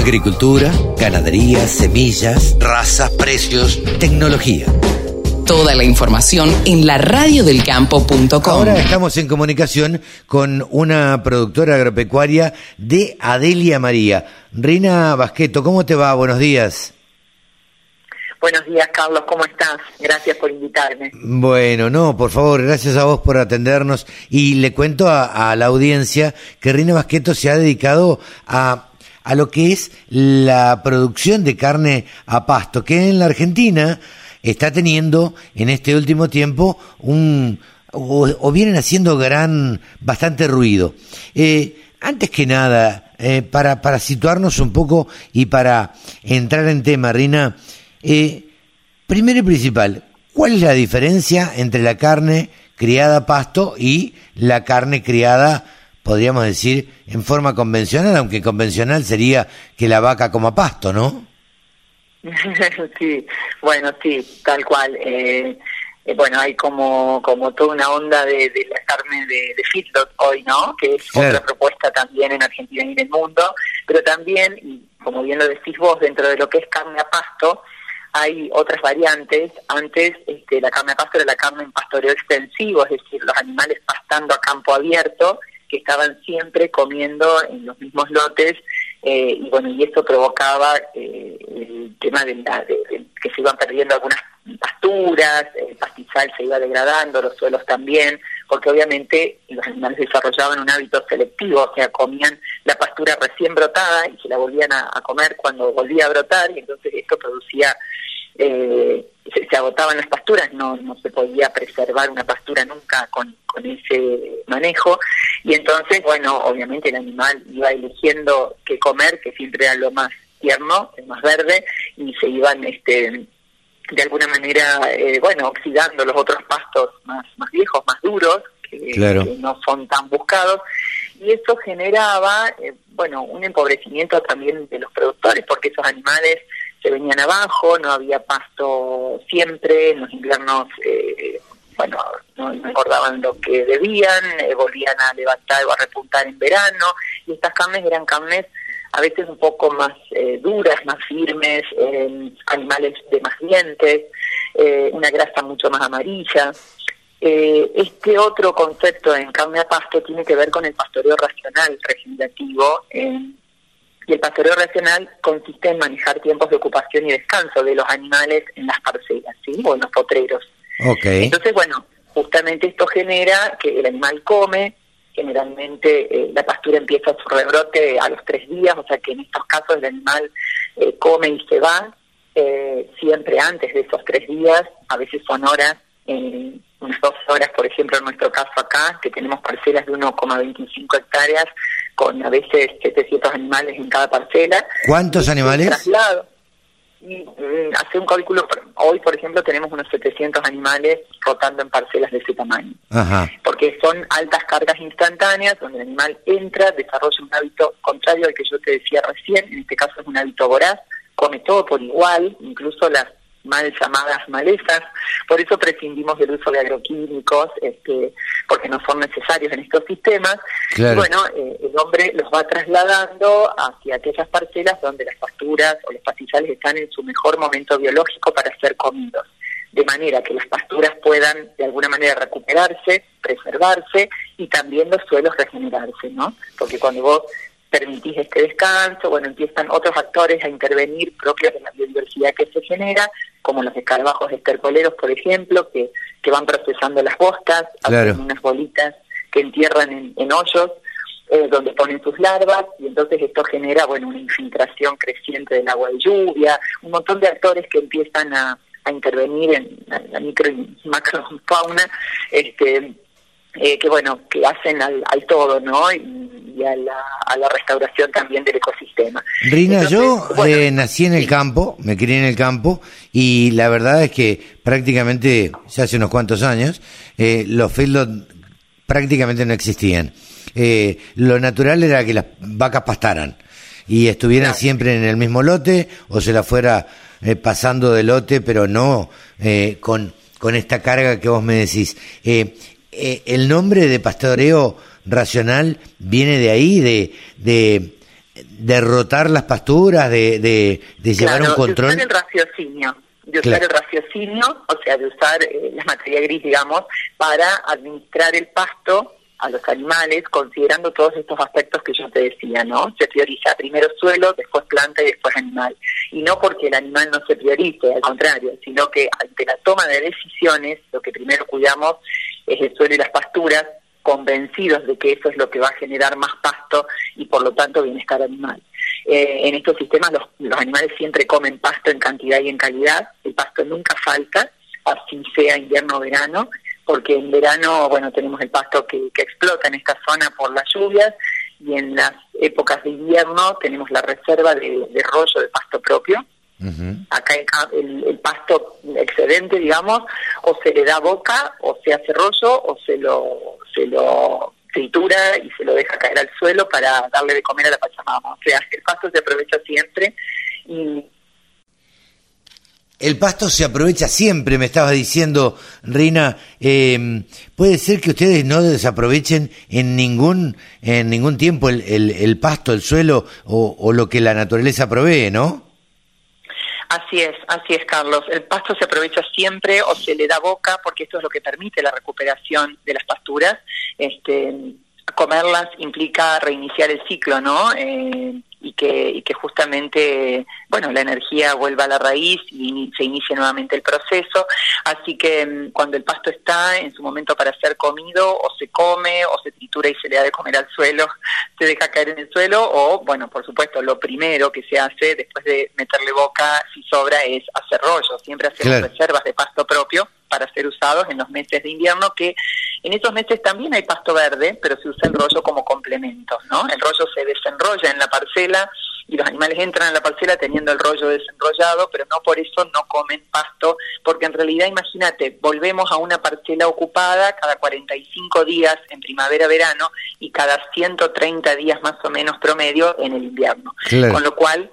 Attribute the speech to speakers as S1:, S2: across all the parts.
S1: Agricultura, ganadería, semillas, razas, precios, tecnología.
S2: Toda la información en la radiodelcampo.com.
S1: Ahora estamos en comunicación con una productora agropecuaria de Adelia María. Rina Basqueto, ¿cómo te va? Buenos días.
S3: Buenos días, Carlos, ¿cómo estás? Gracias por invitarme.
S1: Bueno, no, por favor, gracias a vos por atendernos. Y le cuento a, la audiencia que Rina Basqueto se ha dedicado a, a lo que es la producción de carne a pasto, que en la Argentina está teniendo en este último tiempo un, o, vienen haciendo gran, bastante ruido. Eh, antes que nada, eh, para, para situarnos un poco y para entrar en tema, Rina, eh, primero y principal, ¿cuál es la diferencia entre la carne criada a pasto y la carne criada, podríamos decir, en forma convencional, aunque convencional sería que la vaca coma pasto, ¿no?
S3: sí, bueno, sí, tal cual. Eh, eh, bueno, hay como como toda una onda de, la carne de, de feedlot hoy, ¿no? Que es otra propuesta también en Argentina y en el mundo, pero también, y como bien lo decís vos, dentro de lo que es carne a pasto, hay otras variantes. Antes este, la carne de pasto era la carne en pastoreo extensivo, es decir, los animales pastando a campo abierto, que estaban siempre comiendo en los mismos lotes, eh, y bueno, y esto provocaba eh, el tema de, la, de, que se iban perdiendo algunas pasturas, el pastizal se iba degradando, los suelos también, porque obviamente los animales desarrollaban un hábito selectivo, o sea, comían la pastura recién brotada y se la volvían a, comer cuando volvía a brotar, y entonces esto producía, eh, se, agotaban las pasturas, no, no se podía preservar una pastura nunca con, con ese manejo, y entonces, bueno, obviamente el animal iba eligiendo qué comer, que siempre era lo más tierno, el más verde, y se iban este de alguna manera, eh, bueno, oxidando los otros pastos más, más viejos, más duros, que, no son tan buscados. Y eso generaba, eh, bueno, un empobrecimiento también de los productores, porque esos animales se venían abajo, no había pasto siempre, en los inviernos, eh, bueno, no, engordaban lo que debían, volvían a levantar o a repuntar en verano, y estas carnes eran carnes a veces un poco más eh, duras, más firmes, animales de más dientes, eh, una grasa mucho más amarilla. Eh, este otro concepto en carne a pasto tiene que ver con el pastoreo racional regenerativo. Y el pastoreo racional consiste en manejar tiempos de ocupación y descanso de los animales en las parcelas, ¿sí? O en los potreros.
S1: Okay.
S3: Entonces, bueno, justamente esto genera que el animal come, generalmente eh, la pastura empieza su rebrote a los tres días, o sea que en estos casos el animal eh, come y se va eh, siempre antes de esos tres días, a veces son horas, unas dos horas, por ejemplo, en nuestro caso acá, que tenemos parcelas de 1,25 hectáreas, con a veces 700 animales en cada parcela.
S1: ¿Cuántos animales?
S3: Traslado y mm, hacer un cálculo, hoy por ejemplo tenemos unos 700 animales rotando en parcelas de ese tamaño, porque son altas cargas instantáneas donde el animal entra, desarrolla un hábito contrario al que yo te decía recién, en este caso es un hábito voraz, come todo por igual, incluso las mal llamadas malezas, por eso prescindimos del uso de agroquímicos, este, porque no son necesarios en estos sistemas. Y bueno, eh, el hombre los va trasladando hacia aquellas parcelas donde las pasturas o los pastizales están en su mejor momento biológico para ser comidos, de manera que las pasturas puedan de alguna manera recuperarse, preservarse y también los suelos regenerarse, ¿no? Porque cuando vos permitís este descanso, bueno, empiezan otros factores a intervenir propios de la biodiversidad que se genera, como los escarabajos estercoleros, por ejemplo, que, que van procesando las bostas, hacen unas bolitas que entierran en, hoyos, eh, donde ponen sus larvas, y entonces esto genera, bueno, una infiltración creciente del agua de lluvia, un montón de actores que empiezan a, a intervenir en la, micro y macrofauna, este, eh, que bueno, que hacen al, al todo, ¿no? Y, a la, restauración también del ecosistema.
S1: Rina, yo eh, nací en el campo, me crié en el campo y la verdad es que prácticamente, ya hace unos cuantos años, eh, los feedlots prácticamente no existían. Eh, lo natural era que las vacas pastaran y estuvieran siempre en el mismo lote o se la fuera pasando de lote, pero no con, con esta carga que vos me decís. El nombre de pastoreo racional viene de ahí, de, derrotar las pasturas, de, de, llevar un control.
S3: De usar el raciocinio, de usar el raciocinio, o sea, de usar eh, la materia gris, digamos, para administrar el pasto a los animales, considerando todos estos aspectos que yo te decía, ¿no? Se prioriza primero suelo, después planta y después animal. Y no porque el animal no se priorice, al contrario, sino que ante la toma de decisiones, lo que primero cuidamos el suelo y las pasturas, convencidos de que eso es lo que va a generar más pasto y por lo tanto bienestar animal. Eh, en estos sistemas los, los animales siempre comen pasto en cantidad y en calidad, el pasto nunca falta, así sea invierno o verano, porque en verano, bueno, tenemos el pasto que, explota en esta zona por las lluvias y en las épocas de invierno tenemos la reserva de, rollo de pasto propio. Acá el, el, pasto excedente, digamos, o se le da boca, o se hace rollo, o se lo, se lo tritura y se lo deja caer al suelo para darle de comer a la pachamama. O sea, el pasto se aprovecha siempre y
S1: el pasto se aprovecha siempre, me estabas diciendo, Reina. Eh, puede ser que ustedes no desaprovechen en ningún, en ningún tiempo el, el, pasto, el suelo o, o, lo que la naturaleza provee, ¿no?
S3: Así es, así es, Carlos. El pasto se aprovecha siempre o se le da boca porque esto es lo que permite la recuperación de las pasturas. Este, comerlas implica reiniciar el ciclo, ¿no? Eh, y que, y que justamente, bueno, la energía vuelva a la raíz y se inicie nuevamente el proceso. Así que mm, cuando el pasto está en su momento para ser comido, o se come, o se tritura y se le da de comer al suelo, se deja caer en el suelo, o, bueno, por supuesto, lo primero que se hace después de meterle boca, si sobra, es hacer rollo. Siempre hacemos reservas de pasto propio para ser usados en los meses de invierno, que en esos meses también hay pasto verde, pero se usa el rollo como complemento, ¿no? El rollo se desenrolla en la parcela y los animales entran a la parcela teniendo el rollo desenrollado, pero no por eso no comen pasto, porque en realidad, imagínate, volvemos a una parcela ocupada cada 45 días en primavera-verano y cada 130 días más o menos promedio en el invierno. Con lo cual,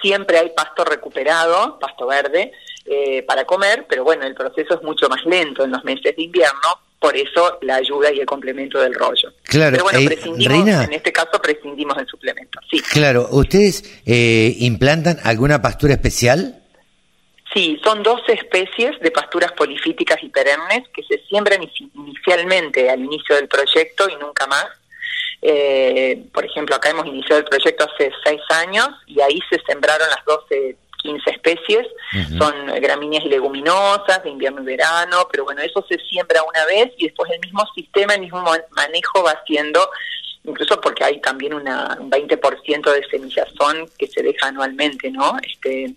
S3: siempre hay pasto recuperado, pasto verde, eh, para comer, pero bueno, el proceso es mucho más lento en los meses de invierno, por eso la ayuda y el complemento del rollo.
S1: Claro,
S3: pero bueno, prescindimos, en este caso prescindimos del suplemento, sí.
S1: Claro, ¿ustedes eh, implantan alguna pastura especial?
S3: Sí, son dos especies de pasturas polifíticas y perennes que se siembran inicialmente al inicio del proyecto y nunca más. Eh, por ejemplo, acá hemos iniciado el proyecto hace seis años y ahí se sembraron las 12 15 especies, son gramíneas y leguminosas de invierno y verano, pero bueno, eso se siembra una vez y después el mismo sistema, el mismo manejo va haciendo, incluso porque hay también una, un 20% de semillazón que se deja anualmente, ¿no? Este,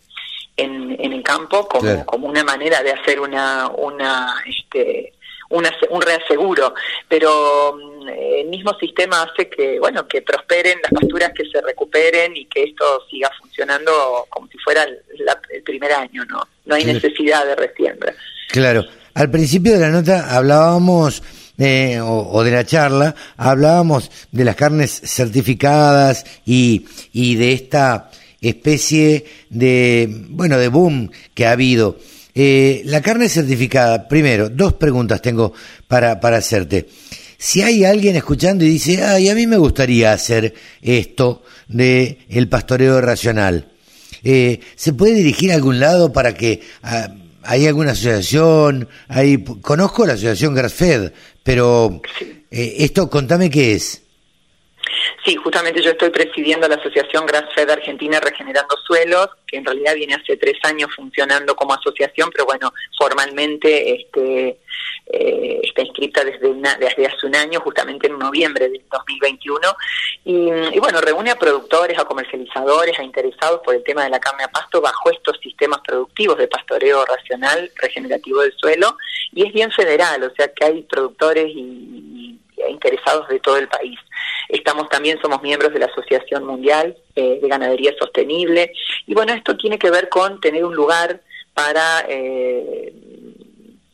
S3: en, en el campo como, como una manera de hacer una, una, este, un reaseguro, pero el mismo sistema hace que, bueno, que prosperen las pasturas, que se recuperen y que esto siga funcionando como si fuera el, primer año, ¿no? No hay necesidad de resiembra.
S1: Claro. Al principio de la nota hablábamos eh, o, de la charla, hablábamos de las carnes certificadas y, y de esta especie de, bueno, de boom que ha habido. Eh, la carne certificada, primero, dos preguntas tengo para, para hacerte. Si hay alguien escuchando y dice, ay, a mí me gustaría hacer esto de el pastoreo racional, eh, ¿se puede dirigir a algún lado para que ah, hay alguna asociación? Hay, conozco la asociación Grassfed, pero eh, esto, contame qué es.
S3: Sí, justamente yo estoy presidiendo la Asociación Grassfed Argentina Regenerando Suelos, que en realidad viene hace tres años funcionando como asociación, pero bueno, formalmente este, eh, está inscrita desde, desde hace un año, justamente en noviembre del 2021. Y, y bueno, reúne a productores, a comercializadores, a interesados por el tema de la carne a pasto bajo estos sistemas productivos de pastoreo racional regenerativo del suelo. Y es bien federal, o sea que hay productores y interesados de todo el país. Estamos también, somos miembros de la Asociación Mundial eh, de Ganadería Sostenible. Y bueno, esto tiene que ver con tener un lugar para, eh,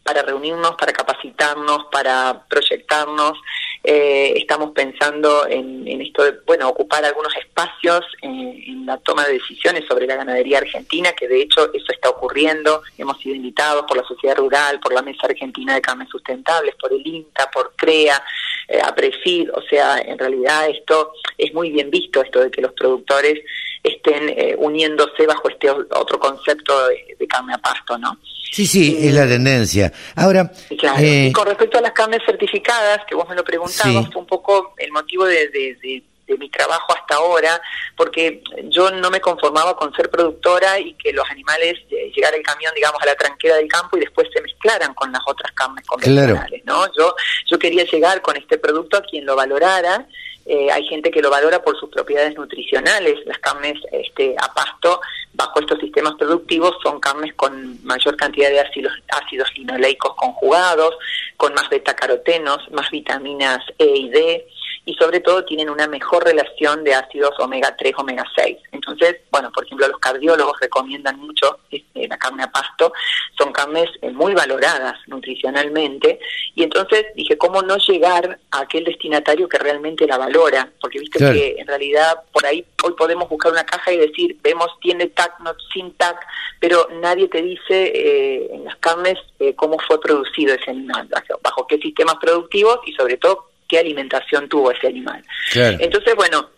S3: para reunirnos, para capacitarnos, para proyectarnos. Eh, estamos pensando en, esto de, bueno, ocupar algunos espacios en, la toma de decisiones sobre la ganadería argentina, que de hecho eso está ocurriendo. Hemos sido invitados por la sociedad rural, por la Mesa Argentina de Carnes Sustentables, por el INTA, por CREA, eh, a prefeed, o sea, en realidad esto es muy bien visto, esto de que los productores estén eh, uniéndose bajo este otro concepto de, de, carne a pasto, ¿no?
S1: Sí, sí, es la tendencia. Ahora,
S3: claro, y con respecto a las carnes certificadas, que vos me lo preguntabas, fue un poco el motivo de, de de mi trabajo hasta ahora, porque yo no me conformaba con ser productora y que los animales eh, llegara el camión, digamos, a la tranquera del campo y después se mezclaran con las otras carnes convencionales, ¿no? Yo, yo quería llegar con este producto a quien lo valorara eh, hay gente que lo valora por sus propiedades nutricionales. Las carnes este, a pasto, bajo estos sistemas productivos, son carnes con mayor cantidad de ácidos, ácidos linoleicos conjugados, con más betacarotenos, más vitaminas E y D, y sobre todo tienen una mejor relación de ácidos omega 3, omega 6. Entonces, bueno, por ejemplo, los cardiólogos recomiendan mucho este, la carne a pasto, son carnes eh, muy valoradas nutricionalmente, y entonces dije, ¿cómo no llegar a aquel destinatario que realmente la valora? Porque viste que en realidad por ahí hoy podemos buscar una caja y decir, vemos, tiene TAC, no sin TAC, pero nadie te dice eh, en las carnes eh, cómo fue producido ese animal, bajo qué sistemas productivos y sobre todo qué alimentación tuvo ese animal. Entonces, bueno,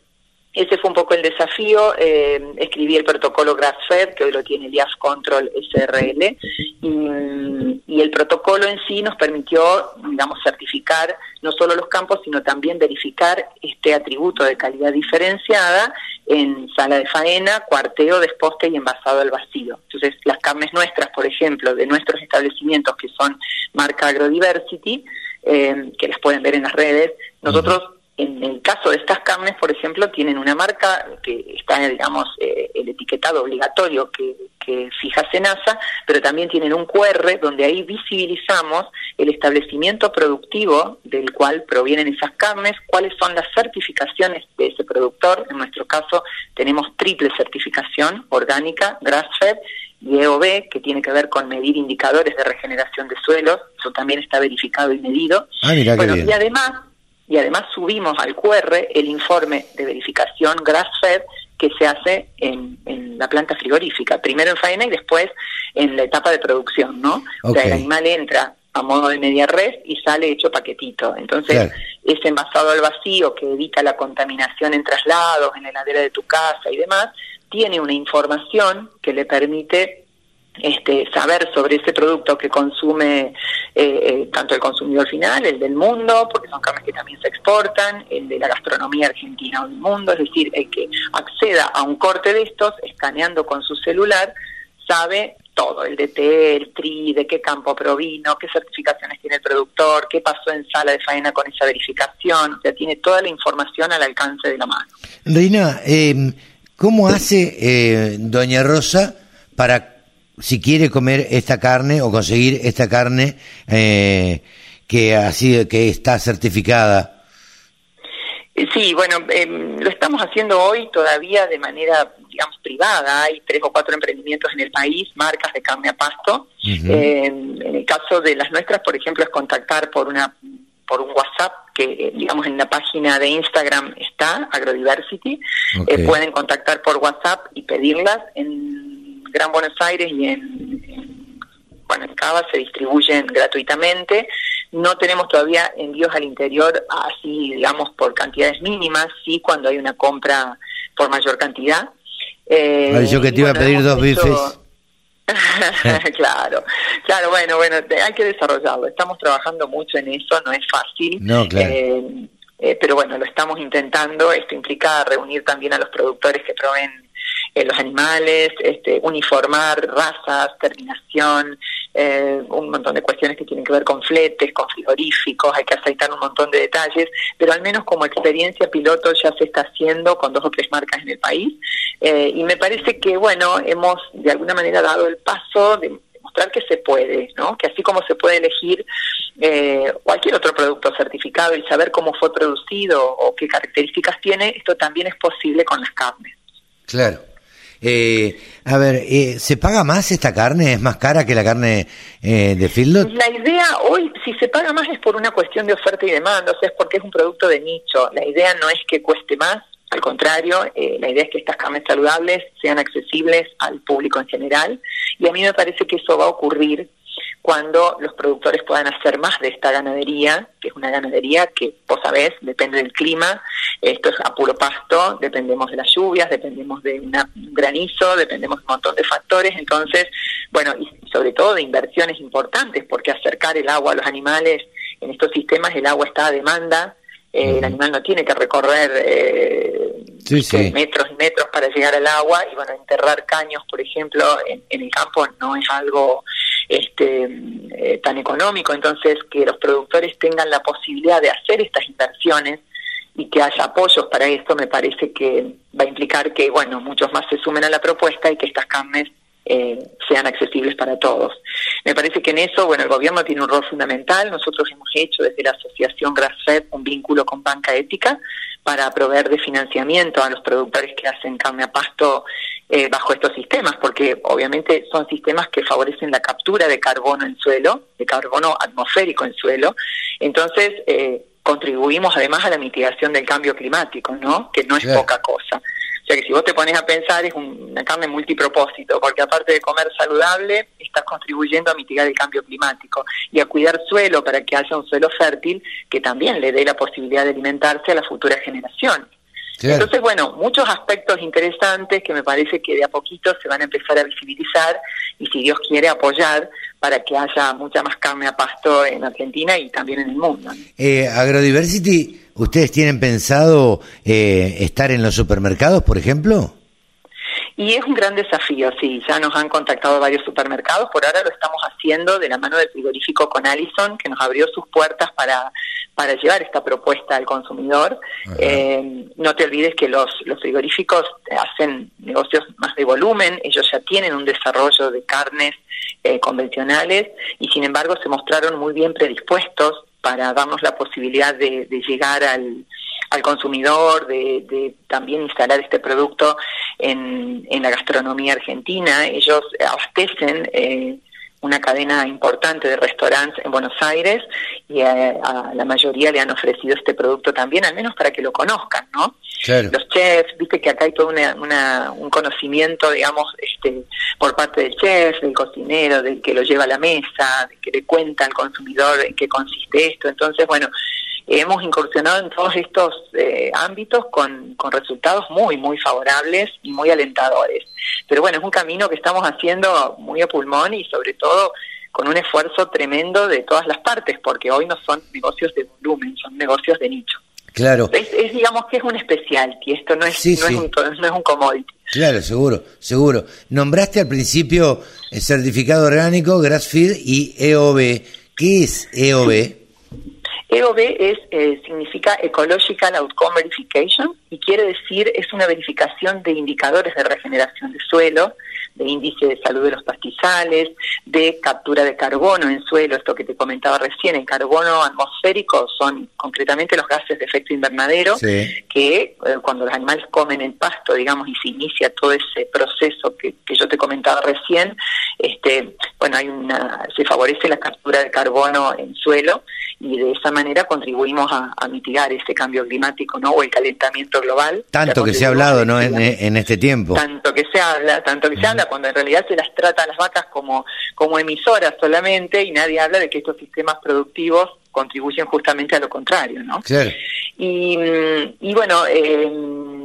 S3: ese fue un poco el desafío. Eh, escribí el protocolo GrassFed, que hoy lo tiene el Control SRL, y, el protocolo en sí nos permitió, digamos, certificar no solo los campos, sino también verificar este atributo de calidad diferenciada en sala de faena, cuarteo, desposte y envasado al vacío. Entonces, las carnes nuestras, por ejemplo, de nuestros establecimientos que son marca Agrodiversity, eh, que las pueden ver en las redes, nosotros en el caso de estas carnes, por ejemplo, tienen una marca que está, digamos, eh, el etiquetado obligatorio que, que fija SENASA, pero también tienen un QR donde ahí visibilizamos el establecimiento productivo del cual provienen esas carnes, cuáles son las certificaciones de ese productor. En nuestro caso tenemos triple certificación orgánica, grass-fed y EOB, que tiene que ver con medir indicadores de regeneración de suelos, eso también está verificado y medido.
S1: Ah, bueno,
S3: y además y además subimos al QR el informe de verificación grass-fed que se hace en, la planta frigorífica, primero en faena y después en la etapa de producción, ¿no? O sea, el animal entra a modo de media res y sale hecho paquetito. Entonces, ese envasado al vacío que evita la contaminación en traslados, en la heladera de tu casa y demás, tiene una información que le permite este, saber sobre ese producto que consume eh, eh, tanto el consumidor final, el del mundo, porque son carnes que también se exportan, el de la gastronomía argentina o del mundo, es decir, el que acceda a un corte de estos, escaneando con su celular, sabe todo, el DT, el TRI, de qué campo provino, qué certificaciones tiene el productor, qué pasó en sala de faena con esa verificación, o sea, tiene toda la información al alcance de la mano.
S1: Reina, eh, ¿cómo hace eh, Doña Rosa para si quiere comer esta carne o conseguir esta carne eh, que así que está certificada.
S3: Sí bueno em, lo estamos haciendo hoy todavía de manera digamos privada. Hay tres o cuatro emprendimientos en el país marcas de carne a pasto. En el caso de las nuestras por ejemplo es contactar por una por un WhatsApp que digamos en la página de Instagram está Agrodiversity. Eh, pueden contactar por WhatsApp y pedirlas. En Gran Buenos Aires y en, bueno, en Cava se distribuyen gratuitamente. No tenemos todavía envíos al interior así, digamos, por cantidades mínimas, sí cuando hay una compra por mayor cantidad.
S1: Eh, yo que te iba a pedir dos bifes.
S3: claro, claro, bueno, bueno, hay que desarrollarlo. Estamos trabajando mucho en eso, no es fácil.
S1: No, claro.
S3: Eh, eh, pero bueno, lo estamos intentando. Esto implica reunir también a los productores que proveen los animales, este, uniformar razas, terminación, eh, un montón de cuestiones que tienen que ver con fletes, con frigoríficos, hay que aceitar un montón de detalles, pero al menos como experiencia piloto ya se está haciendo con dos o tres marcas en el país eh, y me parece que, bueno, hemos de alguna manera dado el paso de mostrar que se puede, ¿no? Que así como se puede elegir eh, cualquier otro producto certificado y saber cómo fue producido o qué características tiene, esto también es posible con las carnes.
S1: Claro. Eh, a ver, eh, ¿se paga más esta carne? ¿Es más cara que la carne eh, de feedlot?
S3: La idea hoy, si se paga más es por una cuestión de oferta y demanda, o sea, es porque es un producto de nicho. La idea no es que cueste más, al contrario, eh, la idea es que estas carnes saludables sean accesibles al público en general y a mí me parece que eso va a ocurrir cuando los productores puedan hacer más de esta ganadería, que es una ganadería que, vos sabés, depende del clima, esto es a puro pasto, dependemos de las lluvias, dependemos de un granizo, dependemos de un montón de factores, entonces, bueno, y sobre todo de inversiones importantes, porque acercar el agua a los animales en estos sistemas, el agua está a demanda, eh, el animal no tiene que recorrer eh, metros y metros para llegar al agua y bueno, enterrar caños, por ejemplo, en, el campo no es algo este, eh, tan económico, entonces que los productores tengan la posibilidad de hacer estas inversiones y que haya apoyos para esto me parece que va a implicar que bueno muchos más se sumen a la propuesta y que estas carnes eh, sean accesibles para todos. Me parece que en eso, bueno, el gobierno tiene un rol fundamental. Nosotros hemos hecho desde la asociación Grassfed un vínculo con Banca Ética para proveer de financiamiento a los productores que hacen carne a pasto eh, bajo estos sistemas, porque obviamente son sistemas que favorecen la captura de carbono en suelo, de carbono atmosférico en suelo. Entonces, eh, contribuimos además a la mitigación del cambio climático, ¿no? Que no es poca cosa. O sea que si vos te pones a pensar es una carne multipropósito, porque aparte de comer saludable, estás contribuyendo a mitigar el cambio climático y a cuidar suelo para que haya un suelo fértil que también le dé la posibilidad de alimentarse a la futura Entonces, bueno, muchos aspectos interesantes que me parece que de a poquito se van a empezar a visibilizar y si Dios quiere apoyar para que haya mucha más carne a pasto en Argentina y también en el mundo.
S1: Eh, Agrodiversity, ¿ustedes tienen pensado eh, estar en los supermercados, por ejemplo?
S3: Y es un gran desafío, sí, ya nos han contactado varios supermercados, por ahora lo estamos haciendo de la mano del frigorífico con Allison, que nos abrió sus puertas para, para llevar esta propuesta al consumidor. Eh, no te olvides que los, los frigoríficos hacen negocios más de volumen, ellos ya tienen un desarrollo de carnes eh, convencionales y sin embargo se mostraron muy bien predispuestos para darnos la posibilidad de, llegar al, al consumidor, de, también instalar este producto en, en la gastronomía argentina. Ellos abastecen eh, una cadena importante de restaurantes en Buenos Aires y a, la mayoría le han ofrecido este producto también, al menos para que lo conozcan, ¿no? Los chefs, viste que acá hay todo una, un conocimiento, digamos, este, por parte del chef, del cocinero, del que lo lleva a la mesa, de que le cuenta al consumidor en qué consiste esto. Entonces, bueno, hemos incursionado en todos estos eh, ámbitos con, con resultados muy, muy favorables y muy alentadores. Pero bueno, es un camino que estamos haciendo muy a pulmón y sobre todo con un esfuerzo tremendo de todas las partes, porque hoy no son negocios de volumen, son negocios de nicho.
S1: Claro.
S3: Es, digamos que es un especial, y esto no es, no, Es un, no es un commodity.
S1: Claro, seguro, seguro. Nombraste al principio el certificado orgánico, Grassfeed y EOB. ¿Qué es EOB?
S3: EOB es, eh, significa Ecological Outcome Verification y quiere decir es una verificación de indicadores de regeneración de suelo, de índice de salud de los pastizales, de captura de carbono en suelo, esto que te comentaba recién, el carbono atmosférico son concretamente los gases de efecto invernadero, que eh, cuando los animales comen el pasto, digamos, y se inicia todo ese proceso que, que yo te comentaba recién, este, bueno, hay una, se favorece la captura de carbono en suelo y de esa manera contribuimos a, mitigar ese cambio climático no o el calentamiento global.
S1: Tanto que se ha hablado no en, este tiempo.
S3: Tanto que se habla tanto que se habla cuando en realidad se las trata a las vacas como como emisoras solamente y nadie habla de que estos sistemas productivos contribuyen justamente a lo contrario no
S1: claro.
S3: y, y bueno eh,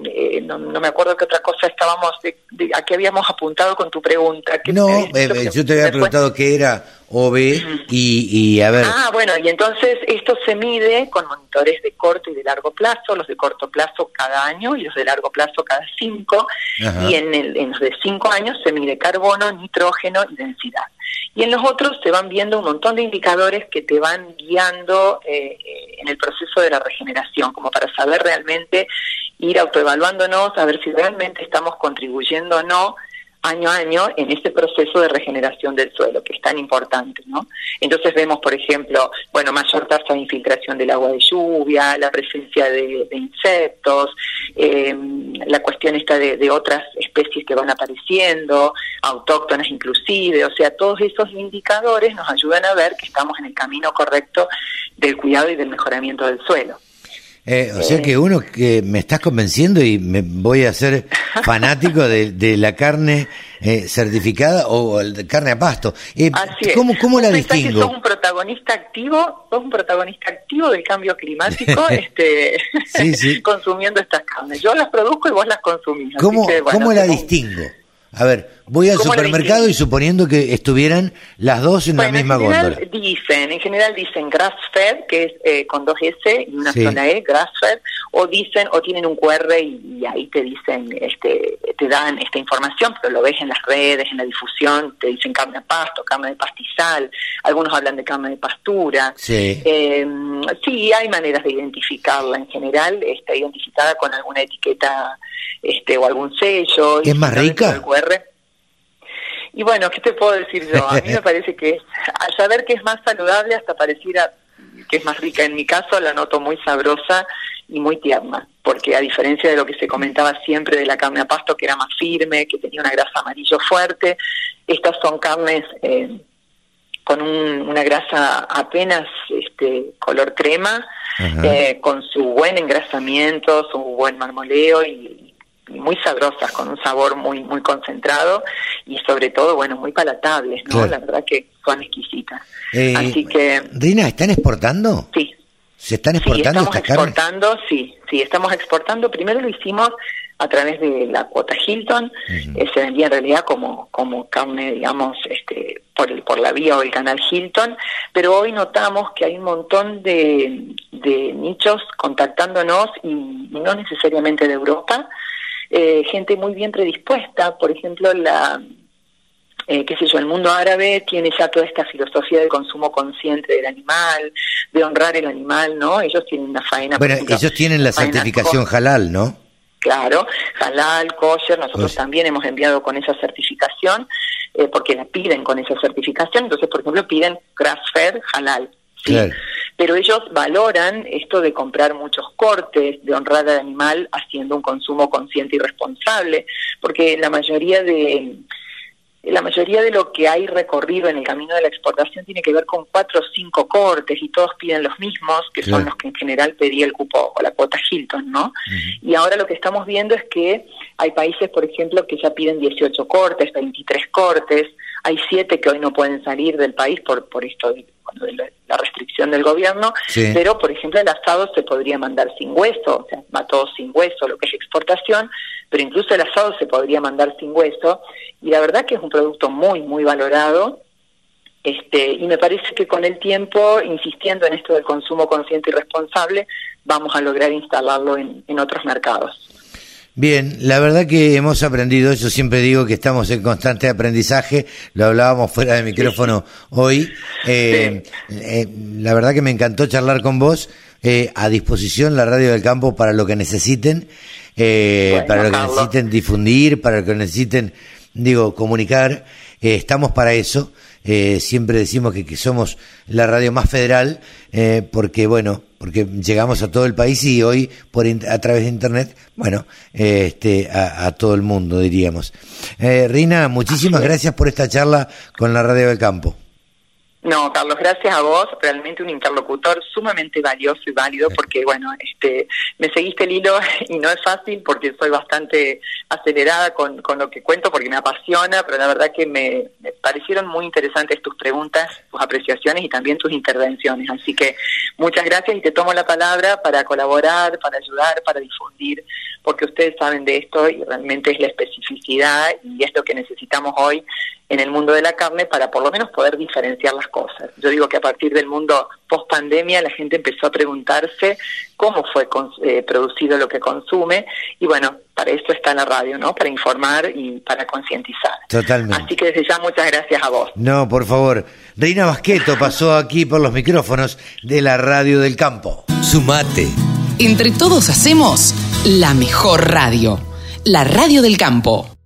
S3: eh, no, me acuerdo qué otra cosa estábamos, de, a qué habíamos apuntado con tu pregunta.
S1: no, eh, yo te había preguntado qué era OB y, y a ver.
S3: Ah, bueno, y entonces esto se mide con monitores de corto y de largo plazo, los de corto plazo cada año y los de largo plazo cada cinco, y en, el, en los de cinco años se mide carbono, nitrógeno y densidad. Y en los otros se van viendo un montón de indicadores que te van guiando eh, en el proceso de la regeneración, como para saber realmente ir autoevaluándonos, a ver si realmente estamos contribuyendo o no año a año en este proceso de regeneración del suelo, que es tan importante, ¿no? Entonces vemos, por ejemplo, bueno, mayor tasa de infiltración del agua de lluvia, la presencia de, insectos, eh, la cuestión esta de, otras especies que van apareciendo, autóctonas inclusive, o sea, todos esos indicadores nos ayudan a ver que estamos en el camino correcto del cuidado y del mejoramiento del suelo.
S1: Eh, o sea que uno que me estás convenciendo y me voy a ser fanático de, la carne eh, certificada o de carne a pasto.
S3: Eh, ¿Cómo, cómo la distingo? sos un protagonista activo, sos un protagonista activo del cambio climático, este, consumiendo estas carnes. Yo las produzco y vos las consumís.
S1: ¿Cómo, ¿cómo la distingo? A ver, voy al supermercado y suponiendo que estuvieran las dos en la misma góndola.
S3: Dicen, en general dicen grass fed, que es eh, con dos S y una sola E, grass fed, o dicen, o tienen un QR y, ahí te dicen, este, te dan esta información, pero lo ves en las redes, en la difusión, te dicen carne a pasto, carne de pastizal, algunos hablan de carne de pastura.
S1: Sí.
S3: Eh, sí, hay maneras de identificarla en general, está identificada con alguna etiqueta este o algún sello.
S1: ¿Es más rica?
S3: Y bueno, ¿qué te puedo decir yo? A mí me parece que al saber que es más saludable hasta pareciera que es más rica. En mi caso la noto muy sabrosa y muy tierna, porque a diferencia de lo que se comentaba siempre de la carne a pasto, que era más firme, que tenía una grasa amarillo fuerte, estas son carnes eh, con una grasa apenas este, color crema, eh, con su buen engrasamiento, su buen marmoleo y, muy sabrosas, con un sabor muy muy concentrado y sobre todo, bueno, muy palatables, ¿no? La verdad que son exquisitas.
S1: Eh, Así que... Rina, ¿están exportando?
S3: Sí.
S1: ¿Se están exportando
S3: sí, estamos exportando, sí, sí, estamos exportando. Primero lo hicimos a través de la cuota Hilton, eh, se vendía en realidad como, como carne, digamos, este, por, el, por la vía o el canal Hilton, pero hoy notamos que hay un montón de, de nichos contactándonos y no necesariamente de Europa, eh, gente muy bien predispuesta, por ejemplo, la, eh, qué sé yo, el mundo árabe tiene ya toda esta filosofía de consumo consciente del animal, de honrar el animal, ¿no? Ellos tienen una faena.
S1: Bueno, ellos tienen la certificación halal, ¿no?
S3: Claro, halal, kosher, nosotros también hemos enviado con esa certificación, eh, porque la piden con esa certificación, entonces, por ejemplo, piden grass-fed halal. ¿sí? Pero ellos valoran esto de comprar muchos cortes, de honrar al animal haciendo un consumo consciente y responsable, porque la mayoría de la mayoría de lo que hay recorrido en el camino de la exportación tiene que ver con cuatro o cinco cortes y todos piden los mismos, que son los que en general pedía el cupo o la cuota Hilton, ¿no? Y ahora lo que estamos viendo es que hay países, por ejemplo, que ya piden 18 cortes, 23 cortes, hay siete que hoy no pueden salir del país por, por esto de la restricción del gobierno, pero por ejemplo el asado se podría mandar sin hueso, o sea, mató sin hueso, lo que es exportación, pero incluso el asado se podría mandar sin hueso, y la verdad que es un producto muy, muy valorado, este, y me parece que con el tiempo, insistiendo en esto del consumo consciente y responsable, vamos a lograr instalarlo en, en otros mercados.
S1: Bien, la verdad que hemos aprendido, yo siempre digo que estamos en constante aprendizaje, lo hablábamos fuera de micrófono hoy, eh, eh, la verdad que me encantó charlar con vos, eh, a disposición la radio del campo para lo que necesiten, para lo que necesiten difundir, para lo que necesiten, digo, comunicar, estamos para eso, siempre decimos que, que, somos la radio más federal, porque bueno, porque llegamos a todo el país y hoy por a través de internet, bueno, este, a, todo el mundo diríamos. Eh, Rina, muchísimas gracias por esta charla con la Radio del Campo.
S3: No, Carlos, gracias a vos, realmente un interlocutor sumamente valioso y válido porque, bueno, este, me seguiste el hilo y no es fácil porque soy bastante acelerada con, con lo que cuento porque me apasiona, pero la verdad que me, parecieron muy interesantes tus preguntas, tus apreciaciones y también tus intervenciones. Así que muchas gracias y te tomo la palabra para colaborar, para ayudar, para difundir, porque ustedes saben de esto y realmente es la especificidad y es lo que necesitamos hoy en el mundo de la carne para por lo menos poder diferenciar las cosas. Yo digo que a partir del mundo post pandemia la gente empezó a preguntarse cómo fue eh, producido lo que consume y bueno, para eso está la radio, ¿no? Para informar y para concientizar.
S1: Totalmente.
S3: Así que desde ya muchas gracias a vos.
S1: No, por favor. Reina Basqueto pasó aquí por los micrófonos de la radio del campo.
S2: Sumate. Entre todos hacemos la mejor radio, la radio del campo.